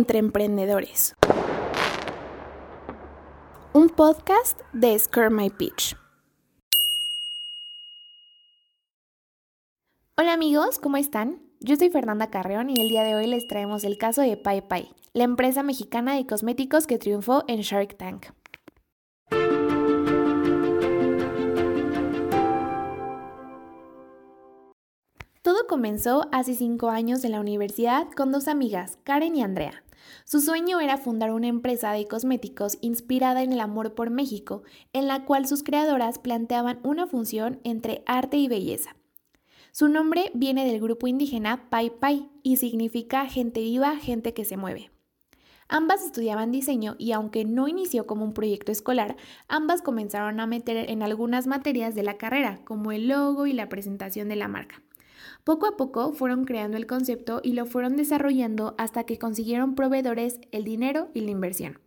entre emprendedores. Un podcast de Scare My Pitch. Hola amigos, ¿cómo están? Yo soy Fernanda Carreón y el día de hoy les traemos el caso de Pai, la empresa mexicana de cosméticos que triunfó en Shark Tank. Todo comenzó hace cinco años en la universidad con dos amigas, Karen y Andrea. Su sueño era fundar una empresa de cosméticos inspirada en el amor por México, en la cual sus creadoras planteaban una función entre arte y belleza. Su nombre viene del grupo indígena Pai y significa gente viva, gente que se mueve. Ambas estudiaban diseño y aunque no inició como un proyecto escolar, ambas comenzaron a meter en algunas materias de la carrera, como el logo y la presentación de la marca. Poco a poco fueron creando el concepto y lo fueron desarrollando hasta que consiguieron proveedores, el dinero y la inversión.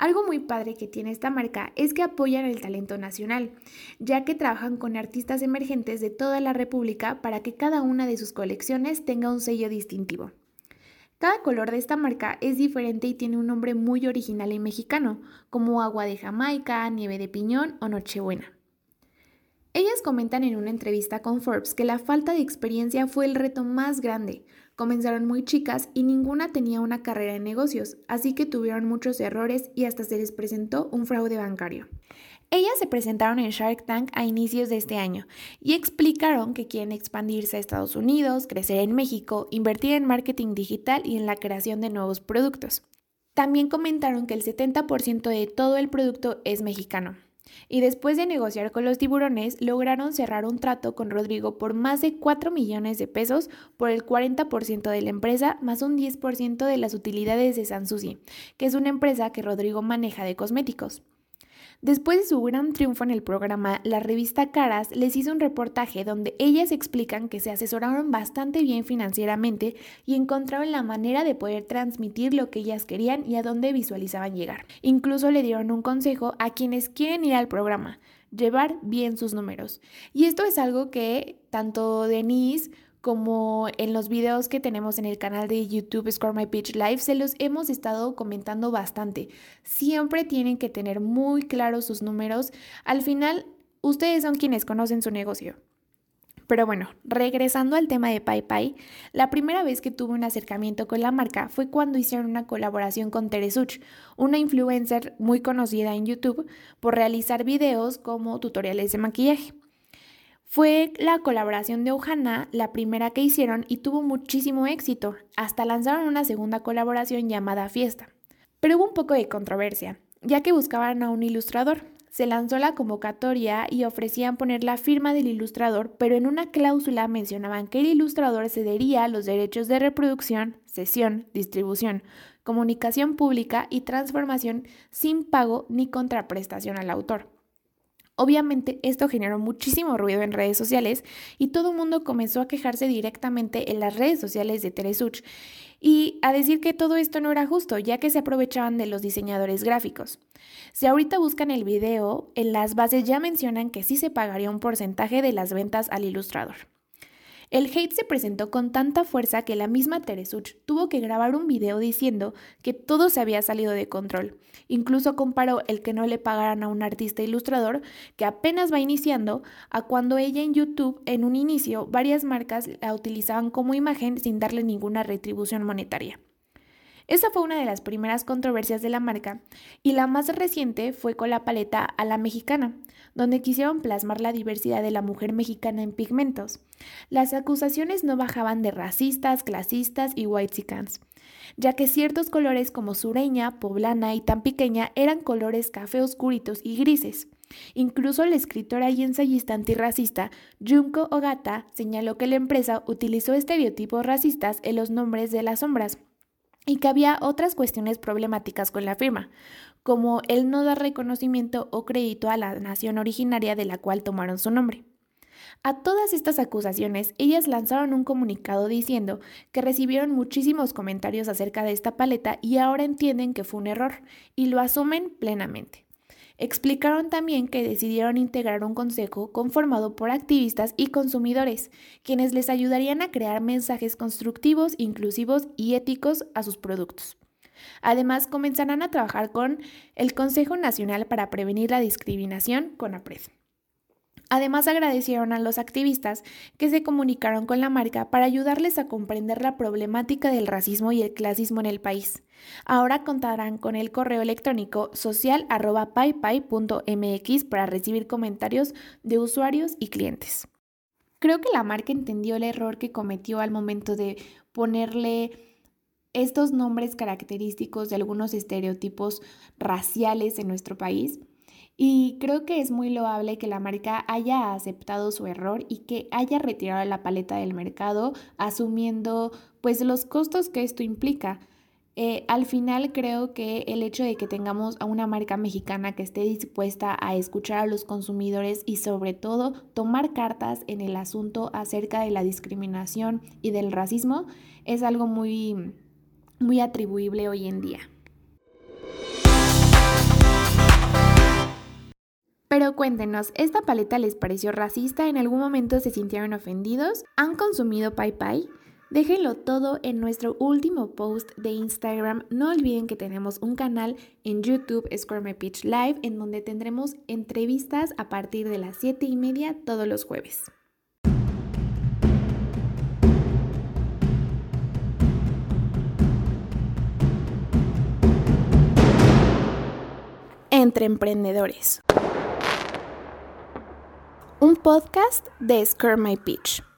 Algo muy padre que tiene esta marca es que apoyan el talento nacional, ya que trabajan con artistas emergentes de toda la República para que cada una de sus colecciones tenga un sello distintivo. Cada color de esta marca es diferente y tiene un nombre muy original y mexicano, como agua de Jamaica, nieve de piñón o Nochebuena. Ellas comentan en una entrevista con Forbes que la falta de experiencia fue el reto más grande. Comenzaron muy chicas y ninguna tenía una carrera en negocios, así que tuvieron muchos errores y hasta se les presentó un fraude bancario. Ellas se presentaron en Shark Tank a inicios de este año y explicaron que quieren expandirse a Estados Unidos, crecer en México, invertir en marketing digital y en la creación de nuevos productos. También comentaron que el 70% de todo el producto es mexicano. Y después de negociar con los tiburones, lograron cerrar un trato con Rodrigo por más de 4 millones de pesos por el 40% de la empresa, más un 10% de las utilidades de Sansusi, que es una empresa que Rodrigo maneja de cosméticos. Después de su gran triunfo en el programa, la revista Caras les hizo un reportaje donde ellas explican que se asesoraron bastante bien financieramente y encontraron la manera de poder transmitir lo que ellas querían y a dónde visualizaban llegar. Incluso le dieron un consejo a quienes quieren ir al programa, llevar bien sus números. Y esto es algo que tanto Denise como en los videos que tenemos en el canal de YouTube Score My Pitch Live, se los hemos estado comentando bastante. Siempre tienen que tener muy claros sus números. Al final, ustedes son quienes conocen su negocio. Pero bueno, regresando al tema de Pai, la primera vez que tuve un acercamiento con la marca fue cuando hicieron una colaboración con Teresuch, una influencer muy conocida en YouTube por realizar videos como tutoriales de maquillaje. Fue la colaboración de Ohana la primera que hicieron y tuvo muchísimo éxito. Hasta lanzaron una segunda colaboración llamada Fiesta. Pero hubo un poco de controversia, ya que buscaban a un ilustrador. Se lanzó la convocatoria y ofrecían poner la firma del ilustrador, pero en una cláusula mencionaban que el ilustrador cedería los derechos de reproducción, sesión, distribución, comunicación pública y transformación sin pago ni contraprestación al autor. Obviamente esto generó muchísimo ruido en redes sociales y todo el mundo comenzó a quejarse directamente en las redes sociales de Teresuch y a decir que todo esto no era justo, ya que se aprovechaban de los diseñadores gráficos. Si ahorita buscan el video, en las bases ya mencionan que sí se pagaría un porcentaje de las ventas al ilustrador. El hate se presentó con tanta fuerza que la misma Teresuch tuvo que grabar un video diciendo que todo se había salido de control. Incluso comparó el que no le pagaran a un artista ilustrador que apenas va iniciando a cuando ella en YouTube en un inicio varias marcas la utilizaban como imagen sin darle ninguna retribución monetaria. Esa fue una de las primeras controversias de la marca y la más reciente fue con la paleta a la mexicana, donde quisieron plasmar la diversidad de la mujer mexicana en pigmentos. Las acusaciones no bajaban de racistas, clasistas y whitesicans, ya que ciertos colores como sureña, poblana y tan pequeña eran colores café oscuritos y grises. Incluso la escritora y ensayista antirracista Junko Ogata señaló que la empresa utilizó estereotipos racistas en los nombres de las sombras y que había otras cuestiones problemáticas con la firma, como el no dar reconocimiento o crédito a la nación originaria de la cual tomaron su nombre. A todas estas acusaciones, ellas lanzaron un comunicado diciendo que recibieron muchísimos comentarios acerca de esta paleta y ahora entienden que fue un error y lo asumen plenamente. Explicaron también que decidieron integrar un consejo conformado por activistas y consumidores, quienes les ayudarían a crear mensajes constructivos, inclusivos y éticos a sus productos. Además, comenzarán a trabajar con el Consejo Nacional para Prevenir la Discriminación, CONAPRED. Además, agradecieron a los activistas que se comunicaron con la marca para ayudarles a comprender la problemática del racismo y el clasismo en el país. Ahora contarán con el correo electrónico social.paypay.mx para recibir comentarios de usuarios y clientes. Creo que la marca entendió el error que cometió al momento de ponerle estos nombres característicos de algunos estereotipos raciales en nuestro país y creo que es muy loable que la marca haya aceptado su error y que haya retirado la paleta del mercado asumiendo pues los costos que esto implica. Eh, al final creo que el hecho de que tengamos a una marca mexicana que esté dispuesta a escuchar a los consumidores y sobre todo tomar cartas en el asunto acerca de la discriminación y del racismo es algo muy, muy atribuible hoy en día. Pero cuéntenos, ¿esta paleta les pareció racista? ¿En algún momento se sintieron ofendidos? ¿Han consumido Pai Pai? Déjenlo todo en nuestro último post de Instagram. No olviden que tenemos un canal en YouTube, Square My Pitch Live, en donde tendremos entrevistas a partir de las 7 y media todos los jueves. Entre emprendedores un podcast de Scare My Pitch.